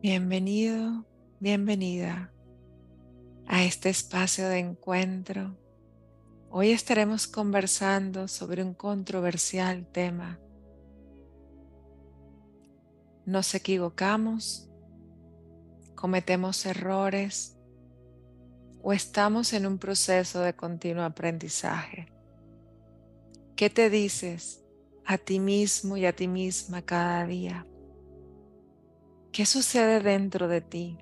Bienvenido, bienvenida a este espacio de encuentro. Hoy estaremos conversando sobre un controversial tema. Nos equivocamos, cometemos errores o estamos en un proceso de continuo aprendizaje. ¿Qué te dices a ti mismo y a ti misma cada día? ¿Qué sucede dentro de ti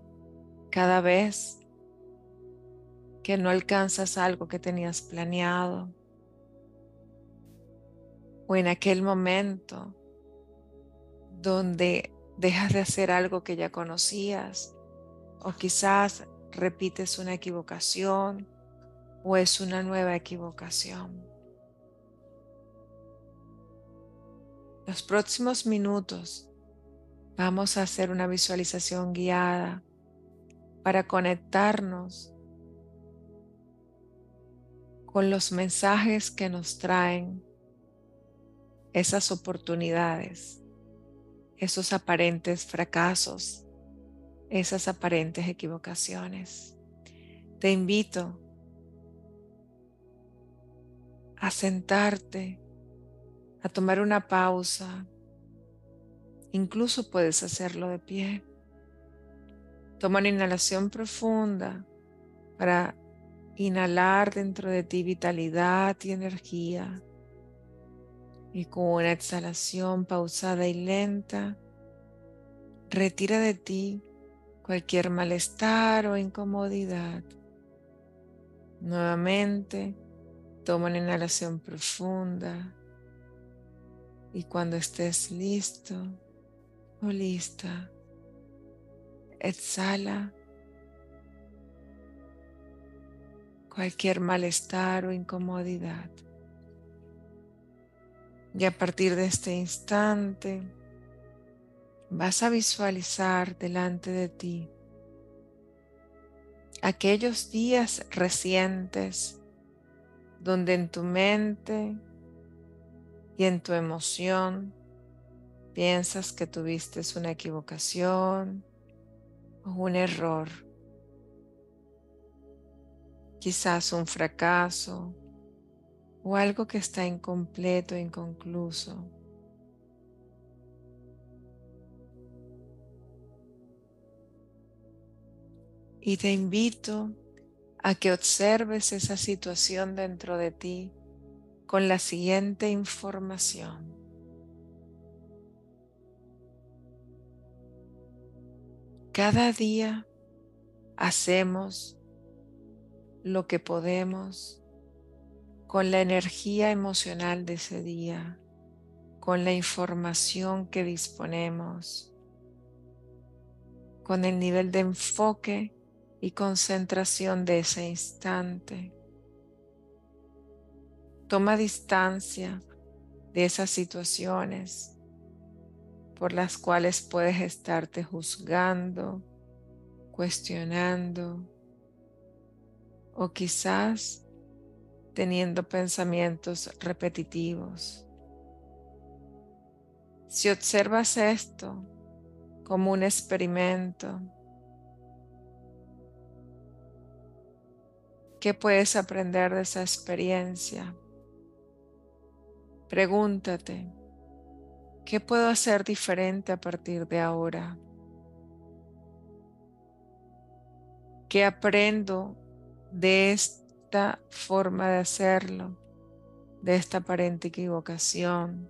cada vez que no alcanzas algo que tenías planeado? O en aquel momento donde dejas de hacer algo que ya conocías o quizás repites una equivocación o es una nueva equivocación. Los próximos minutos vamos a hacer una visualización guiada para conectarnos con los mensajes que nos traen esas oportunidades, esos aparentes fracasos, esas aparentes equivocaciones. Te invito a sentarte, a tomar una pausa. Incluso puedes hacerlo de pie. Toma una inhalación profunda para inhalar dentro de ti vitalidad y energía. Y con una exhalación pausada y lenta, retira de ti cualquier malestar o incomodidad. Nuevamente, toma una inhalación profunda y cuando estés listo o lista, exhala cualquier malestar o incomodidad. Y a partir de este instante vas a visualizar delante de ti aquellos días recientes donde en tu mente y en tu emoción piensas que tuviste una equivocación o un error, quizás un fracaso o algo que está incompleto, inconcluso. Y te invito a que observes esa situación dentro de ti con la siguiente información. Cada día hacemos lo que podemos con la energía emocional de ese día, con la información que disponemos, con el nivel de enfoque y concentración de ese instante. Toma distancia de esas situaciones por las cuales puedes estarte juzgando, cuestionando o quizás teniendo pensamientos repetitivos. Si observas esto como un experimento, ¿Qué puedes aprender de esa experiencia? Pregúntate, ¿qué puedo hacer diferente a partir de ahora? ¿Qué aprendo de esta forma de hacerlo, de esta aparente equivocación?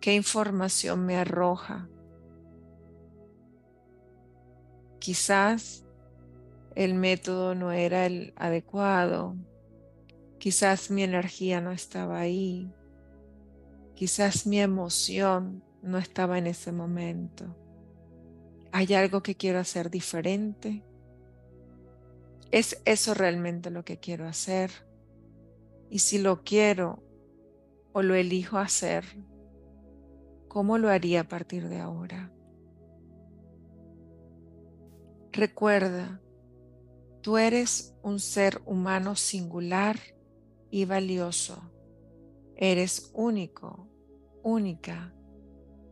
¿Qué información me arroja? Quizás el método no era el adecuado, quizás mi energía no estaba ahí, quizás mi emoción no estaba en ese momento. ¿Hay algo que quiero hacer diferente? ¿Es eso realmente lo que quiero hacer? Y si lo quiero o lo elijo hacer, ¿cómo lo haría a partir de ahora? Recuerda Tú eres un ser humano singular y valioso. Eres único, única.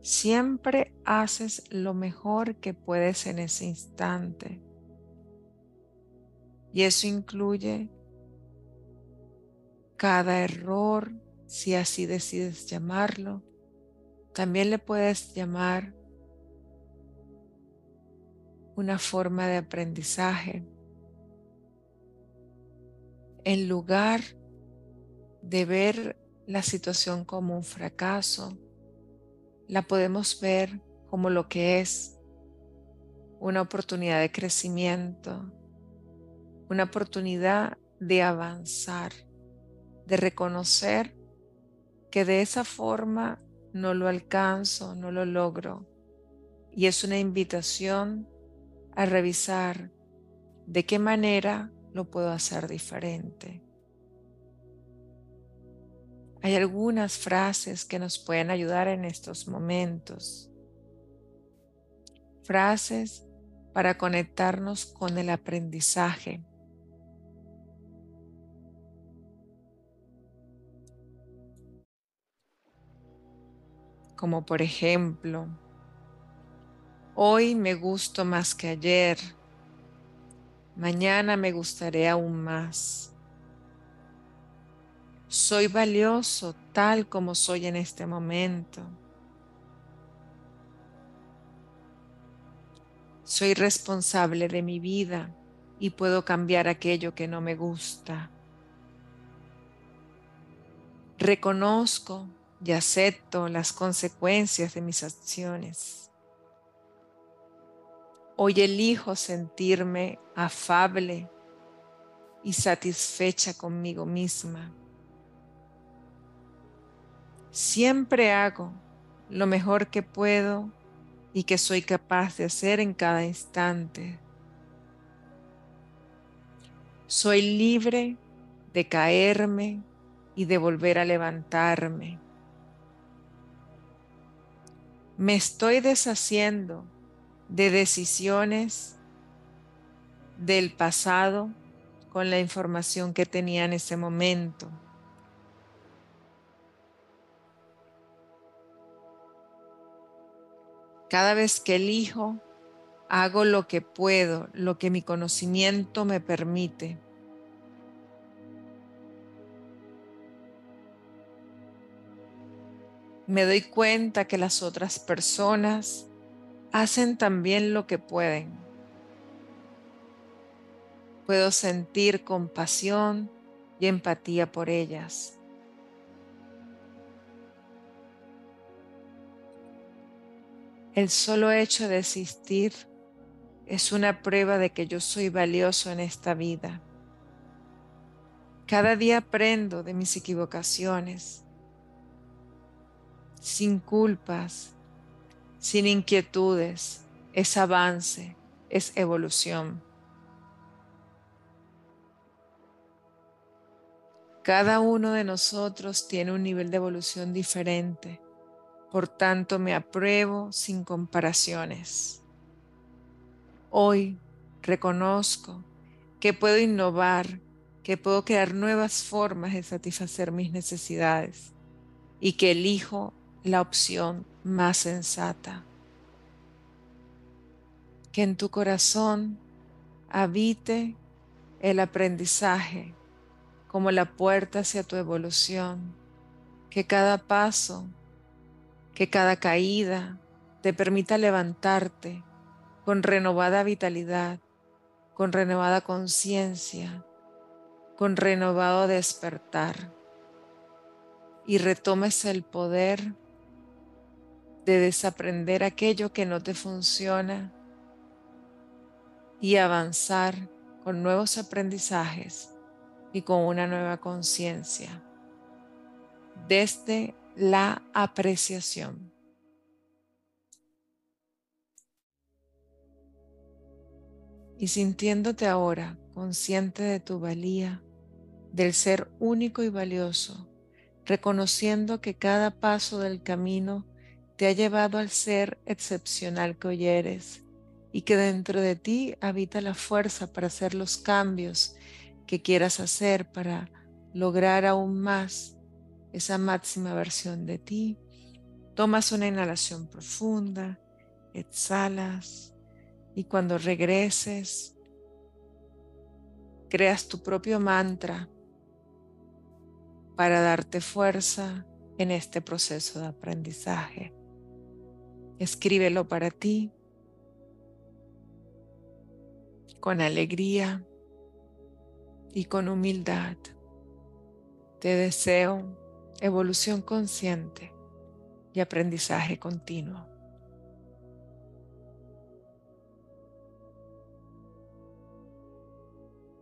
Siempre haces lo mejor que puedes en ese instante. Y eso incluye cada error, si así decides llamarlo. También le puedes llamar una forma de aprendizaje. En lugar de ver la situación como un fracaso, la podemos ver como lo que es una oportunidad de crecimiento, una oportunidad de avanzar, de reconocer que de esa forma no lo alcanzo, no lo logro. Y es una invitación a revisar de qué manera lo puedo hacer diferente. Hay algunas frases que nos pueden ayudar en estos momentos. Frases para conectarnos con el aprendizaje. Como por ejemplo, hoy me gusto más que ayer. Mañana me gustaré aún más. Soy valioso tal como soy en este momento. Soy responsable de mi vida y puedo cambiar aquello que no me gusta. Reconozco y acepto las consecuencias de mis acciones. Hoy elijo sentirme afable y satisfecha conmigo misma. Siempre hago lo mejor que puedo y que soy capaz de hacer en cada instante. Soy libre de caerme y de volver a levantarme. Me estoy deshaciendo de decisiones del pasado con la información que tenía en ese momento. Cada vez que elijo, hago lo que puedo, lo que mi conocimiento me permite. Me doy cuenta que las otras personas hacen también lo que pueden. Puedo sentir compasión y empatía por ellas. El solo hecho de existir es una prueba de que yo soy valioso en esta vida. Cada día aprendo de mis equivocaciones, sin culpas, sin inquietudes. Es avance, es evolución. Cada uno de nosotros tiene un nivel de evolución diferente. Por tanto, me apruebo sin comparaciones. Hoy reconozco que puedo innovar, que puedo crear nuevas formas de satisfacer mis necesidades y que elijo la opción más sensata. Que en tu corazón habite el aprendizaje como la puerta hacia tu evolución, que cada paso que cada caída te permita levantarte con renovada vitalidad, con renovada conciencia, con renovado despertar. Y retomes el poder de desaprender aquello que no te funciona y avanzar con nuevos aprendizajes y con una nueva conciencia. Desde la apreciación. Y sintiéndote ahora consciente de tu valía, del ser único y valioso, reconociendo que cada paso del camino te ha llevado al ser excepcional que hoy eres y que dentro de ti habita la fuerza para hacer los cambios que quieras hacer para lograr aún más esa máxima versión de ti, Tomas una inhalación profunda, exhalas y cuando regreses, creas tu propio mantra para darte fuerza en este proceso de aprendizaje. Escríbelo para ti con alegría y con humildad. Te deseo evolución consciente y aprendizaje continuo.